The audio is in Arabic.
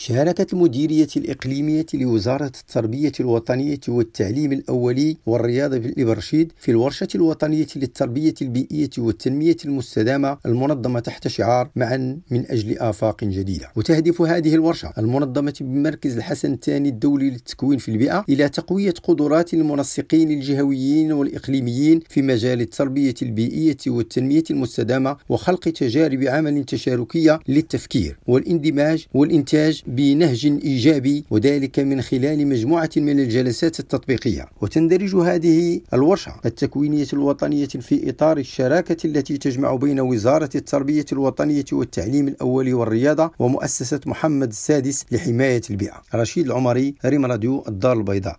شاركت المديرية الإقليمية لوزارة التربية الوطنية والتعليم الأولي والرياضة بالإبرشيد في الورشة الوطنية للتربية البيئية والتنمية المستدامة المنظمة تحت شعار معا من أجل آفاق جديدة. وتهدف هذه الورشة المنظمة بمركز الحسن الثاني الدولي للتكوين في البيئة إلى تقوية قدرات المنسقين الجهويين والإقليميين في مجال التربية البيئية والتنمية المستدامة وخلق تجارب عمل تشاركية للتفكير والإندماج والإنتاج بنهج إيجابي وذلك من خلال مجموعة من الجلسات التطبيقية. وتندرج هذه الورشة التكوينية الوطنية في إطار الشراكة التي تجمع بين وزارة التربية الوطنية والتعليم الأولي والرياضة ومؤسسة محمد السادس لحماية البيئة. رشيد العمري ريم راديو الدار البيضاء.